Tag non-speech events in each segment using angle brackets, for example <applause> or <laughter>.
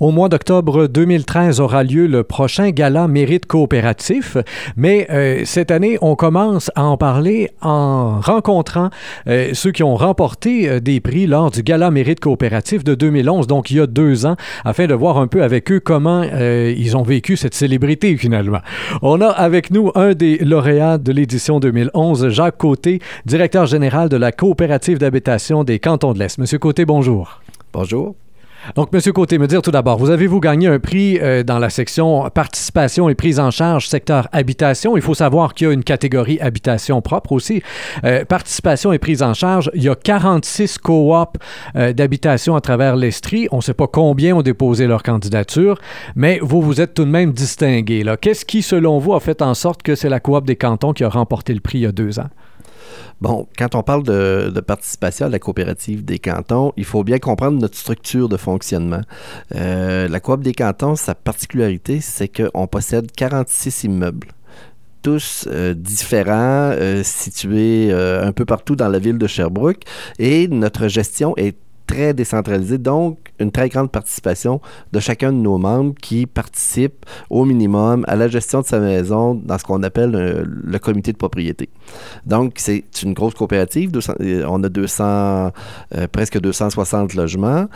Au mois d'octobre 2013 aura lieu le prochain gala Mérite coopératif, mais euh, cette année, on commence à en parler en rencontrant euh, ceux qui ont remporté euh, des prix lors du gala Mérite coopératif de 2011, donc il y a deux ans, afin de voir un peu avec eux comment ils ont vécu cette célébrité finalement. On a avec nous un des lauréats de l'édition 2011, Jacques Côté, directeur général de la coopérative d'habitation des cantons de l'Est. Monsieur Côté, bonjour. Bonjour. Donc, Monsieur Côté, me dire tout d'abord, vous avez-vous gagné un prix euh, dans la section participation et prise en charge secteur habitation? Il faut savoir qu'il y a une catégorie habitation propre aussi. Euh, participation et prise en charge, il y a 46 coop euh, d'habitation à travers l'Estrie. On ne sait pas combien ont déposé leur candidature, mais vous vous êtes tout de même distingué. Qu'est-ce qui, selon vous, a fait en sorte que c'est la coop des cantons qui a remporté le prix il y a deux ans? Bon, quand on parle de, participation à la coopérative des cantons, il faut bien comprendre notre structure de fonctionnement. Euh, la coop des cantons, sa particularité, c'est qu'on possède 46 immeubles tous euh, différents, euh, situés un peu partout dans la ville de Sherbrooke. Et notre gestion est très décentralisé, donc une très grande participation de chacun de nos membres qui participent au minimum à la gestion de sa maison dans ce qu'on appelle euh, le comité de propriété. Donc, c'est une grosse coopérative. Euh, on a 200, euh, presque 260 logements,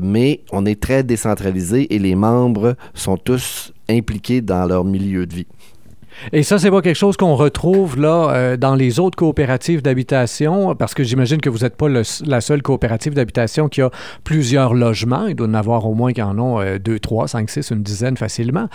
mais on est très décentralisé et les membres sont tous impliqués dans leur milieu de vie. Et ça, c'est pas quelque chose qu'on retrouve là euh, dans les autres coopératives d'habitation, parce que j'imagine que vous n'êtes pas la seule coopérative d'habitation qui a plusieurs logements. Il doit en avoir au moins qui en ont euh, deux, trois, cinq, six, une dizaine facilement.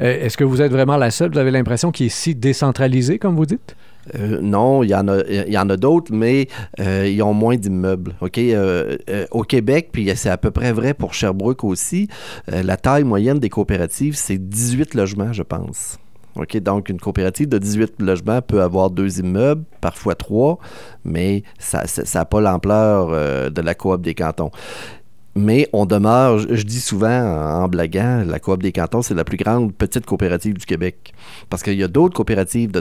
Euh, est-ce que vous êtes vraiment la seule? Vous avez l'impression qu'il est si décentralisé, comme vous dites? non, il y en a, a d'autres, mais ils ont moins d'immeubles. Au Québec, puis c'est à peu près vrai pour Sherbrooke aussi. la taille moyenne des coopératives, c'est 18 logements, je pense. OK, donc, une coopérative de 18 logements peut avoir deux immeubles, parfois trois, mais ça n'a pas l'ampleur euh, de la coop des cantons. Mais on demeure, je, dis souvent en, blaguant, la coop des cantons, c'est la plus grande petite coopérative du Québec. Parce qu'il y a d'autres coopératives, de,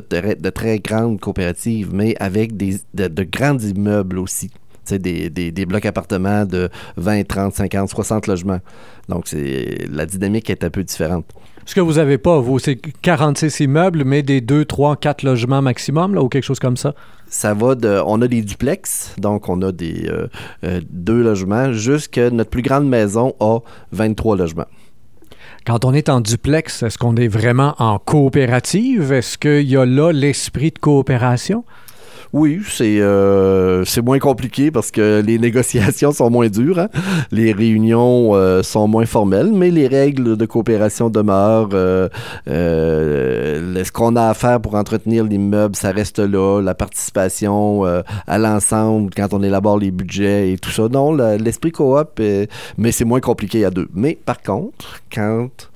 très grandes coopératives, mais avec des, de, grands immeubles aussi. Des, des, des, blocs appartements de 20, 30, 50, 60 logements. Donc, la dynamique est un peu différente. Ce que vous n'avez pas, vous, c'est 46 immeubles, mais des 2, 3, 4 logements maximum, là, ou quelque chose comme ça? Ça va de. On a des duplex, donc on a des euh, euh, deux logements, jusqu'à notre plus grande maison a 23 logements. Quand on est en duplex, est-ce qu'on est vraiment en coopérative? Est-ce qu'il y a là l'esprit de coopération? Oui, c'est euh, moins compliqué parce que les <laughs> négociations sont moins dures. Hein. Les réunions euh, sont moins formelles, mais les règles de coopération demeurent. Euh, ce qu'on a à faire pour entretenir l'immeuble, ça reste là. La participation à l'ensemble quand on élabore les budgets et tout ça. Non, l'esprit coop, mais c'est moins compliqué à deux. Mais par contre, quand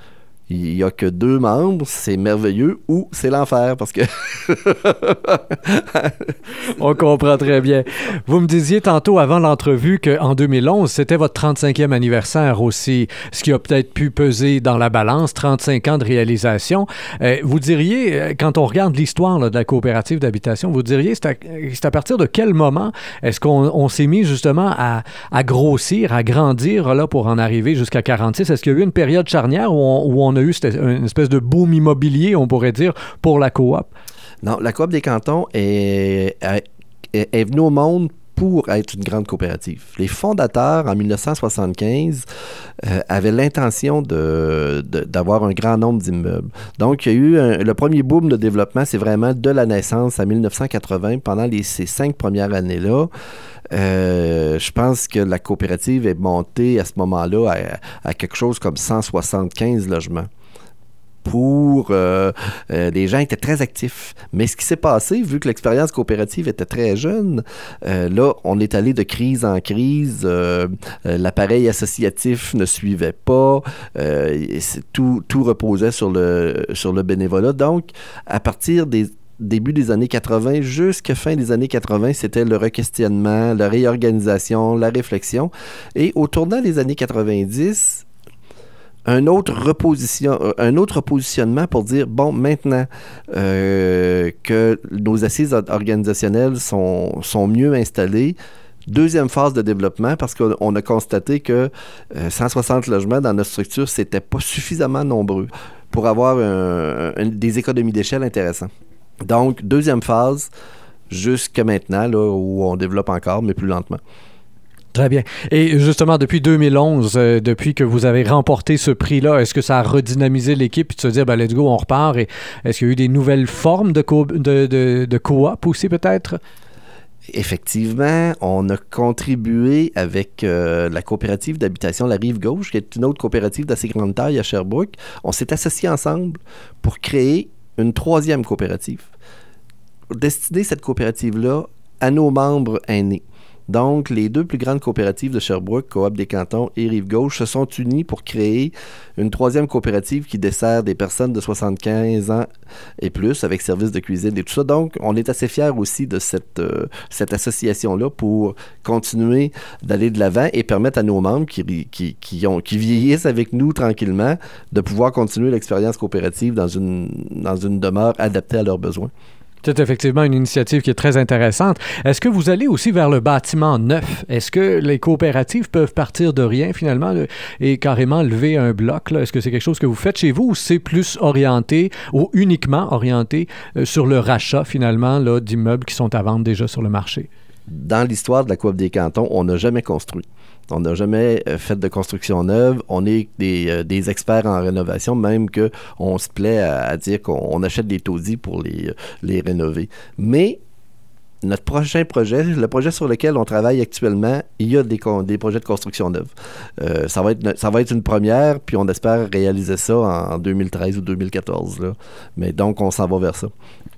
il n'y a que deux membres, c'est merveilleux ou c'est l'enfer parce que. <laughs> On comprend très bien. Vous me disiez tantôt avant l'entrevue qu'en 2011, c'était votre 35e anniversaire aussi, ce qui a peut-être pu peser dans la balance, 35 ans de réalisation. Euh, vous diriez, euh, quand on regarde l'histoire de la coopérative d'habitation, vous diriez, c'est à, partir de quel moment est-ce qu'on s'est mis justement à, à, grossir, à grandir là, pour en arriver jusqu'à 46? Est-ce qu'il y a eu une période charnière où on, où on a eu une espèce de boom immobilier, on pourrait dire, pour la coop? Non, la coop des cantons est, est, venue au monde pour être une grande coopérative. Les fondateurs, en 1975, euh, avaient l'intention d'avoir un grand nombre d'immeubles. Donc, il y a eu le premier boom de développement, c'est vraiment de la naissance à 1980, pendant ces cinq premières années-là. Euh, je pense que la coopérative est montée à ce moment-là à quelque chose comme 175 logements pour... Euh, euh, les gens étaient très actifs. Mais ce qui s'est passé, vu que l'expérience coopérative était très jeune, euh, là, on est allé de crise en crise. L'appareil associatif ne suivait pas. tout, tout reposait sur le, sur le bénévolat. Donc, à partir des début des années 80 jusqu'à fin des années 80, c'était le requestionnement, la réorganisation, la réflexion. Et au tournant des années 90, un autre, reposition, euh, un autre positionnement pour dire, bon, maintenant euh, que nos assises organisationnelles sont, mieux installées, Deuxième phase de développement, parce qu'on a constaté que 160 logements dans notre structure, c'était pas suffisamment nombreux pour avoir des économies d'échelle intéressantes. Donc, deuxième phase, jusqu'à maintenant, où on développe encore, mais plus lentement. Très bien. Et justement, depuis 2011, euh, depuis que vous avez remporté ce prix-là, est-ce que ça a redynamisé l'équipe de se dire, ben, let's go, on repart? Et est-ce qu'il y a eu des nouvelles formes de, co de, coop aussi, peut-être? Effectivement, on a contribué avec euh, la coopérative d'habitation La Rive Gauche, qui est une autre coopérative d'assez grande taille à Sherbrooke. On s'est associés ensemble pour créer une troisième coopérative. Destiner cette coopérative-là à nos membres aînés. Donc, les deux plus grandes coopératives de Sherbrooke, Coop des Cantons et Rive-Gauche, se sont unies pour créer une troisième coopérative qui dessert des personnes de 75 ans et plus avec services de cuisine et tout ça. Donc, on est assez fiers aussi de cette, euh, association-là pour continuer d'aller de l'avant et permettre à nos membres qui, vieillissent avec nous tranquillement de pouvoir continuer l'expérience coopérative dans une demeure adaptée à leurs besoins. C'est effectivement une initiative qui est très intéressante. Est-ce que vous allez aussi vers le bâtiment neuf? Est-ce que les coopératives peuvent partir de rien finalement et carrément lever un bloc? Est-ce que c'est quelque chose que vous faites chez vous ou c'est plus orienté ou uniquement orienté euh, sur le rachat finalement d'immeubles qui sont à vendre déjà sur le marché? Dans l'histoire de la Coop des cantons, on n'a jamais construit. On n'a jamais euh, fait de construction neuve. On est euh, des, experts en rénovation, même qu'on se plaît à, dire qu'on achète des taudis pour les, les rénover. Mais notre prochain projet, le projet sur lequel on travaille actuellement, il y a des, des projets de construction neuve. Euh, ça, va être, ça va être une première, puis on espère réaliser ça en 2013 ou 2014. Là. Mais donc, on s'en va vers ça.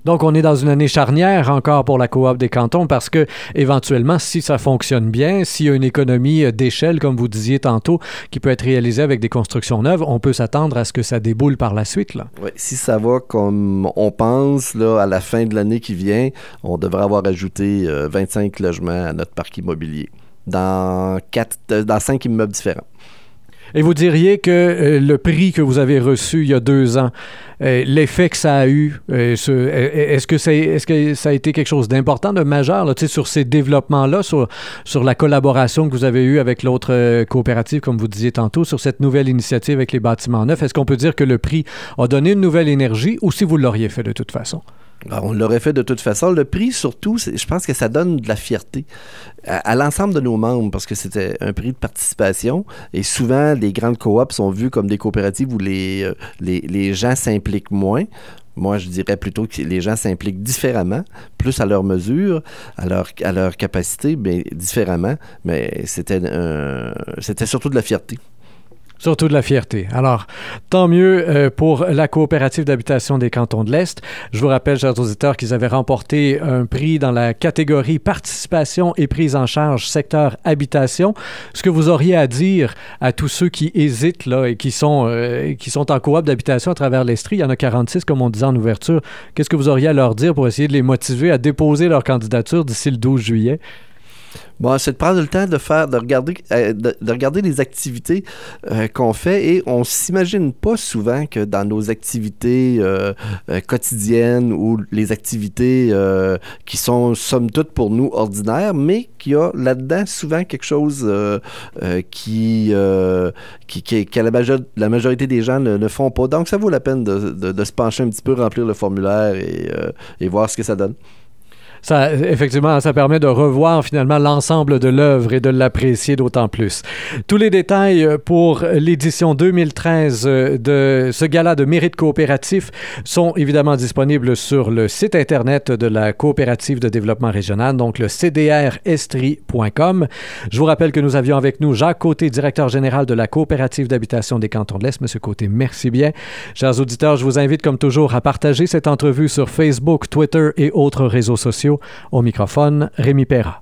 Donc, on est dans une année charnière encore pour la coop des cantons parce que, éventuellement, si ça fonctionne bien, s'il y a une économie euh, d'échelle, comme vous disiez tantôt, qui peut être réalisée avec des constructions neuves, on peut s'attendre à ce que ça déboule par la suite. Là. Oui, si ça va comme on pense, là, à la fin de l'année qui vient, on devrait avoir ajouté 25 euh, logements à notre parc immobilier dans, quatre, euh, dans cinq immeubles différents. Et vous diriez que euh, le prix que vous avez reçu il y a deux ans, l'effet que ça a eu, est-ce que, est, que ça a été quelque chose d'important, de majeur là, sur ces développements-là, sur, sur la collaboration que vous avez eue avec l'autre coopérative, comme vous disiez tantôt, sur cette nouvelle initiative avec les bâtiments neufs? Est-ce qu'on peut dire que le prix a donné une nouvelle énergie ou si vous l'auriez fait de toute façon? Ben, on l'aurait fait de toute façon. Le prix, surtout, je pense que ça donne de la fierté à, l'ensemble de nos membres parce que c'était un prix de participation. Et souvent, les grandes coops sont vues comme des coopératives où les, euh, gens s'impliquent moins. Moi, je dirais plutôt que les gens s'impliquent différemment, plus à leur mesure, à leur, capacité, mais différemment. Mais c'était surtout de la fierté. Surtout de la fierté. Alors, tant mieux euh, pour la coopérative d'habitation des cantons de l'Est. Je vous rappelle, chers auditeurs, qu'ils avaient remporté un prix dans la catégorie participation et prise en charge secteur habitation. Ce que vous auriez à dire à tous ceux qui hésitent là, et qui sont, euh, qui sont en coop d'habitation à travers l'Estrie, il y en a 46, comme on disait en ouverture. Qu'est-ce que vous auriez à leur dire pour essayer de les motiver à déposer leur candidature d'ici le 12 juillet? Bon, c'est de prendre le temps de faire, de regarder, euh, de, regarder les activités euh, qu'on fait et on s'imagine pas souvent que dans nos activités euh, quotidiennes ou les activités qui sont somme toute pour nous ordinaires, mais qu'il y a là-dedans souvent quelque chose qui, la, majorité des gens ne, font pas. Donc, ça vaut la peine de, de, se pencher un petit peu, remplir le formulaire et voir ce que ça donne ça, effectivement, ça permet de revoir finalement l'ensemble de l'œuvre et de l'apprécier d'autant plus. Tous les détails pour l'édition 2013 de ce gala de mérite coopératif sont évidemment disponibles sur le site Internet de la coopérative de développement régional, donc le cdrestri.com. Je vous rappelle que nous avions avec nous Jacques Côté, directeur général de la coopérative d'habitation des cantons de l'Est. Monsieur Côté, merci bien. Chers auditeurs, je vous invite comme toujours à partager cette entrevue sur Facebook, Twitter et autres réseaux Au microphone, Rémi Perra.